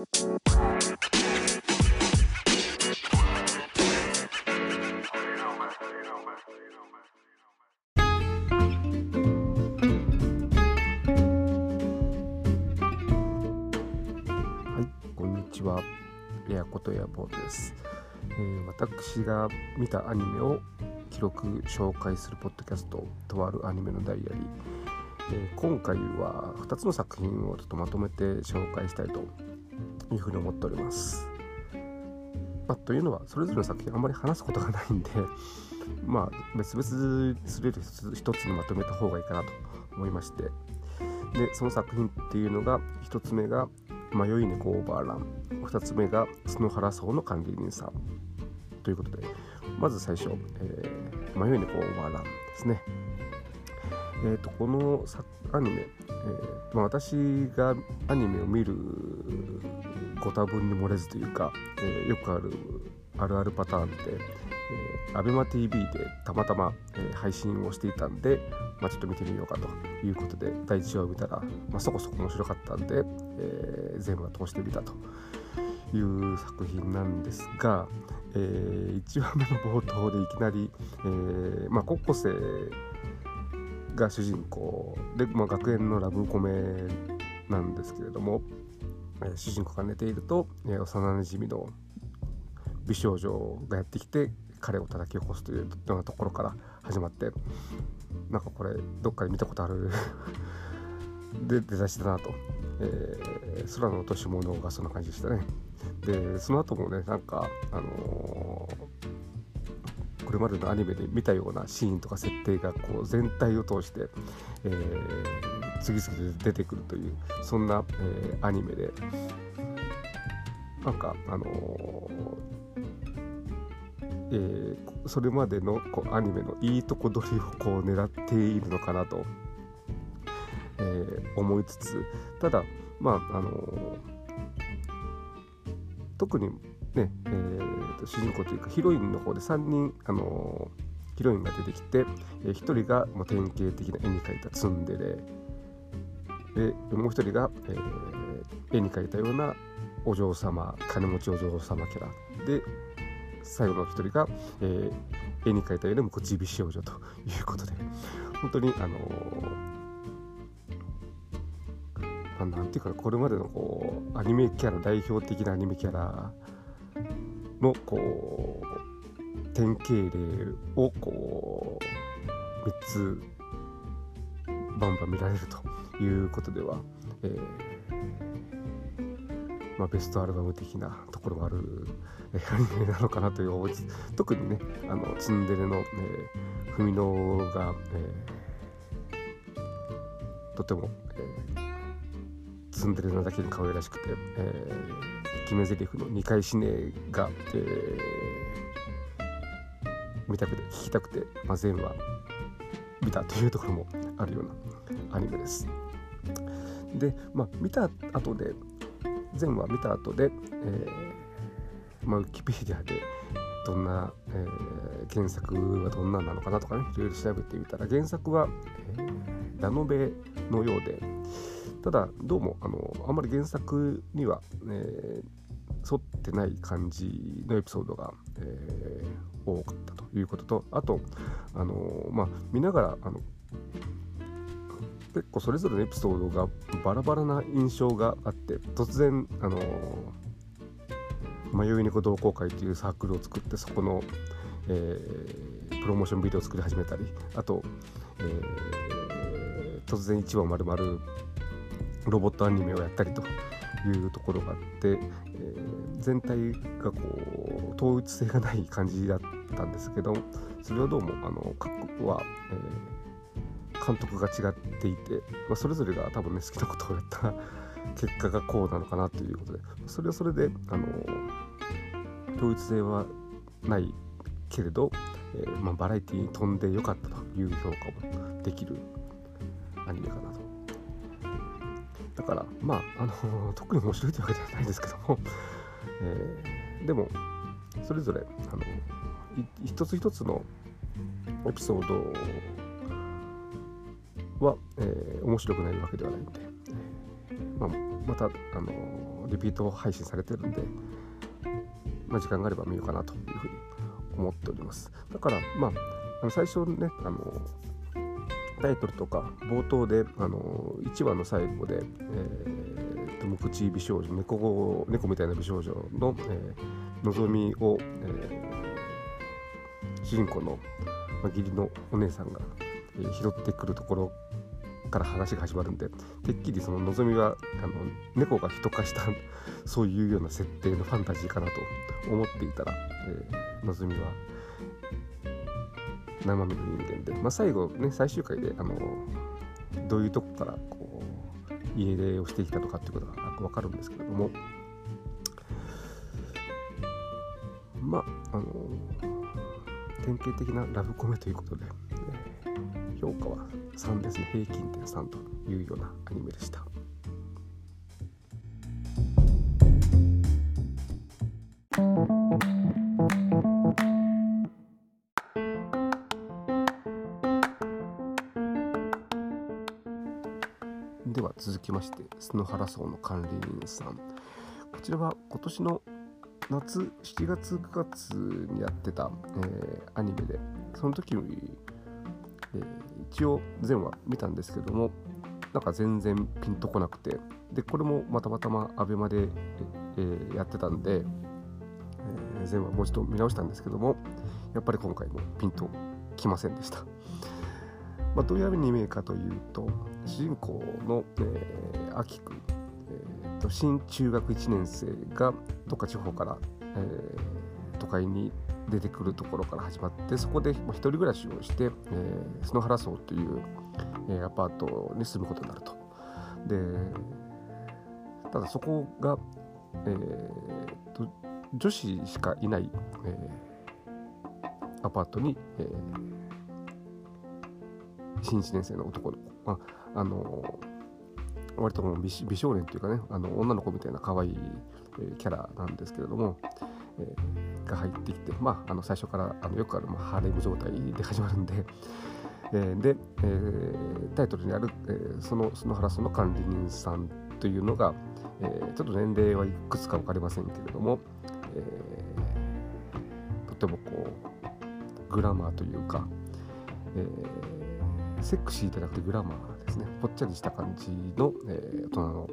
はいこんにちは。エアコとエアポーです、えー私が見たアニメを記録紹介するポッドキャストとあるアニメのダイアリー、えー今回は2つの作品をちょっとまとめて紹介したいというふうに思っております、まあ、というのはそれぞれの作品あんまり話すことがないんで まあ別々するより一つにまとめた方がいいかなと思いまして。でその作品っていうのが1つ目が迷い猫オーバーラン。2つ目が角原荘の管理人さん。ということでまず最初、えー迷い猫オーバーランですね。えー、とこのアニメ、えーまあ、私がアニメを見るご多分に漏れずというか、えーよくあるあるあるパターンで、え、ABEMATV でたまたま、えー配信をしていたんで、まあ、ちょっと見てみようかということで第1話を見たら、まあ、そこそこ面白かったんで、えー全話通してみたという作品なんですが、えー1話目の冒頭でいきなり、えーまあ、高校生が主人公で、まあ、学園のラブコメなんですけれども、主人公が寝ていると、え幼なじみの美少女がやってきて彼を叩き起こすというようなところから始まってなんかこれどっかで見たことある？で出だしだなと、えー空の落とし物がそんな感じでしたね。でその後もねなんかあのーこれまでのアニメで見たようなシーンとか設定がこう全体を通して、えー次々出てくるというそんな、えーアニメで。なんかあのーえーそれまでのこうアニメのいいとこ取りをこう狙っているのかなと、えー思いつつただまああの特にね、えーと主人公というかヒロインの方で3人、あのヒロインが出てきて、え1人がもう典型的な絵に描いたツンデレ。でもう1人が、えー絵に描いたようなお嬢様金持ちお嬢様キャラ。で最後の1人が、えー絵に描いたような口火少女ということで。本当にあのーなんていうかこれまでのこうアニメキャラ代表的なアニメキャラのこう典型例をこう3つバンバン見られると。いうことでは、えーまあ、ベストアルバム的なところもある、えーアニメなのかなという思い特にねあのツンデレの、えー、文野が、えーとても、えーツンデレなだけに可愛らしくて、えー決め台詞の2回死ねが、えー見たくて聞きたくて、まあ、全話見たというところもあるようなアニメです。で、まあ、見た後で全話見た後で、えーまあ、ウィキペディアでどんな、えー原作はどんななのかなとかねいろいろ調べてみたら原作は、えーラノベのようでただどうもあのあんまり原作には、えー沿ってない感じのエピソードが、えー多かったということとあとあのまあ見ながらあの結構それぞれのエピソードがバラバラな印象があって突然あの迷い猫同好会というサークルを作ってそこの、えープロモーションビデオを作り始めたりあと、えー突然1話まるまるロボットアニメをやったりというところがあって、えー全体がこう統一性がない感じだったんですけどそれはどうもあの各は、えー監督が違っていて、まあ、それぞれが多分ね好きなことをやった 結果がこうなのかなということでそれはそれであの統一性はないけれど、えーまあ、バラエティに飛んでよかったという評価もできるアニメかなと。だからまあ、あの特に面白いというわけではないですけども、えーでもそれぞれあの一つ一つのエピソードは、えー面白くないわけではないので、まあ、またあのリピート配信されてるんで、まあ、時間があれば見ようかなというふうに思っております。だからまああの最初ねあのタイトルとか冒頭であの1話の最後で、えー、無口美少女猫猫みたいな美少女の、えー、のぞみを、えー、主人公の、まあ、義理のお姉さんが、拾ってくるところから話が始まるんでてっきりそののぞみはあの猫が人化したそういうような設定のファンタジーかなと思っていたら、えー、のぞみは生身の人間で、まあ、最後ね最終回であのどういうとこからこう家出をしてきたとかっていうことが分かるんですけれどもまああの典型的なラブコメということで、評価は3ですね平均点3というようなアニメでした。では続きまして篠原荘の管理人さんこちらは今年の夏7月9月にやってた、えー、アニメでその時、えー、一応全話見たんですけどもなんか全然ピンとこなくてでこれもまたまたま ABEMA で、えー、やってたんで、えー、全話もう一度見直したんですけどもやっぱり今回もピンときませんでした。まあ、どういうアニメかというと主人公の、えー、アキ君、えーと、新中学1年生がどっか地方から、えー、都会に出てくるところから始まってそこで一人暮らしをして、えー、篠原荘という、えー、アパートに住むことになると。でただそこが、えーと、女子しかいない、えー、アパートに、えー新1年生の男の子、あ、あの割と美美少年というかねあの女の子みたいな可愛い、えー、キャラなんですけれども、えー、が入ってきて、まあ、あの最初からあのよくある、まあ、ハーレム状態で始まるんで、えー、で、えー、タイトルにある、えー、そのの原その管理人さんというのが、えー、ちょっと年齢はいくつか分かりませんけれども、えー、とてもこうグラマーというか、えーセクシーじゃなくてグラマーですね。ぽっちゃりした感じの、えー、大人の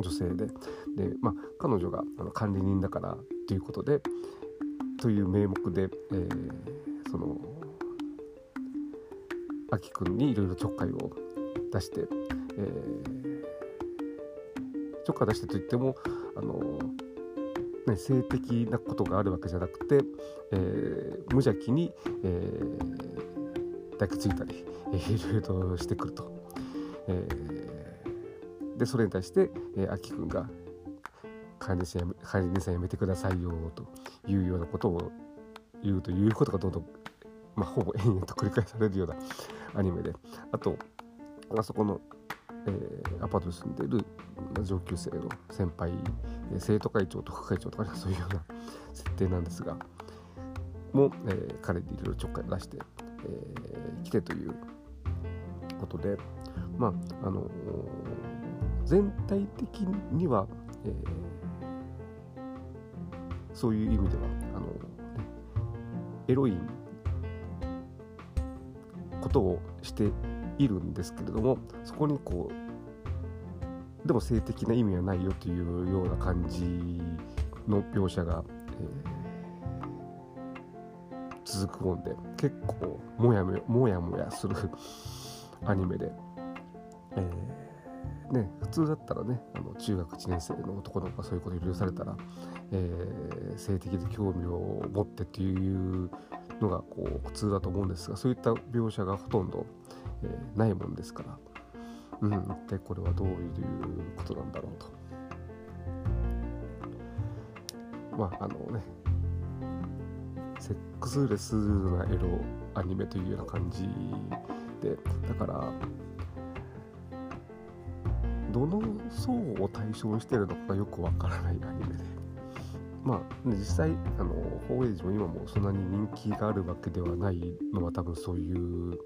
女性でで、まあ、彼女があの管理人だからということでという名目で、えー、そのあきくんにいろいろちょっかいを出して、えー、ちょっかい出してといってもあの、ね、性的なことがあるわけじゃなくて、えー、無邪気に、えー、抱きついたりいろいろとしてくると。えー、でそれに対して、えー、秋君が管理人管理人さんやめてくださいよというようなことを言うということがどんどん、まあ、ほぼ延々と繰り返されるような アニメで。あとあそこの、えー、アパートに住んでいる上級生の先輩生徒会長と副会長とか、ね、そういうような設定なんですがも、えー、彼にいろいろちょっかい出して、えー、来てということで、まああの全体的には、えー、そういう意味ではあの、エロいことをしているんですけれどもそこにこうでも性的な意味はないよというような感じの描写が、えー、続くもんで結構もやもやもやするアニメで、えー、ね、普通だったらねあの中学1年生の男の子がそういうこと許されたら、えー、性的で興味を持ってっていうのがこう普通だと思うんですがそういった描写がほとんど、えー、ないもんですから、うん、一体これはどういうことなんだろうと。まああのねセックスレスなエロアニメというような感じでだからどの層を対象にしてるのかよくわからないアニメで。まあ実際あの法エイジも今もそんなに人気があるわけではないのは多分そういう、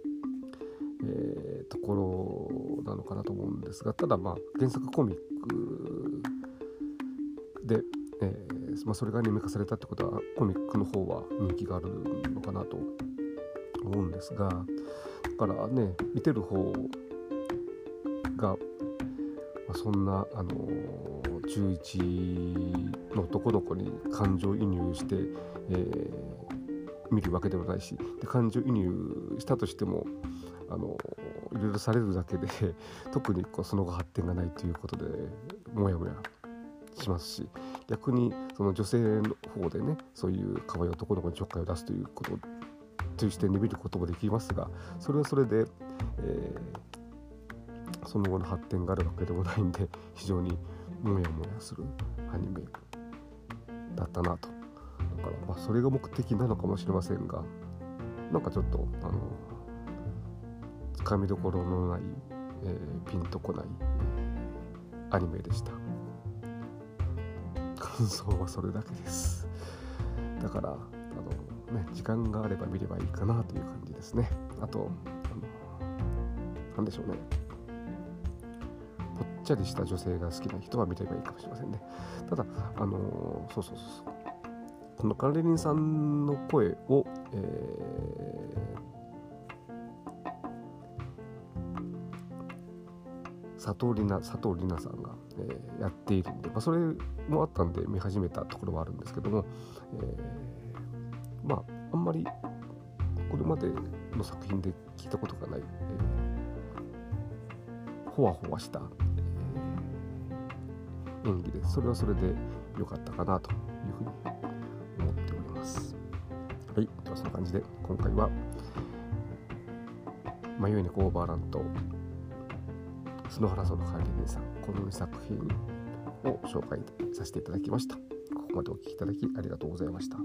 えー、ところなのかなと思うんですがただまあ原作コミックで、えー、まあ、それがアニメ化されたってことはコミックの方は人気があるのかなと思うんですがだからね見てる方が、まあ、そんな、あのー、中1の男の子に感情移入して、えー、見るわけではないしで感情移入したとしてもあのいろいろされるだけで 特にこうその後発展がないということでもやもやしますし逆にその女性の方でねそういう可愛い男の子にちょっかいを出すということという視点で見ることもできますがそれはそれで、えー、その後の発展があるわけでもないんで 非常にモヤモヤするアニメだったなと。だからまあそれが目的なのかもしれませんがなんかちょっとあのつかみどころのない、えー、ピンとこない、アニメでした。感想はそれだけです。だからあのね時間があれば見ればいいかなという感じですね。あとあの何でしょうね。っちゃりした女性が好きな人は見ればいいかもしれませんね。ただあのそうそうそうそう。このカレリンさんの声を、えー佐藤里奈佐藤里奈さんが、えー、やっているんで、まあ、それもあったんで見始めたところはあるんですけども、えー、まああんまりこれまでの作品で聞いたことがない、えー、ほわほわした、演技でそれはそれで良かったかなというふうに思っております。はい。ではそんな感じで今回は迷い猫オーバーランと篠原園管理人さんこの2作品を紹介させていただきました。ここまでお聴きいただきありがとうございました。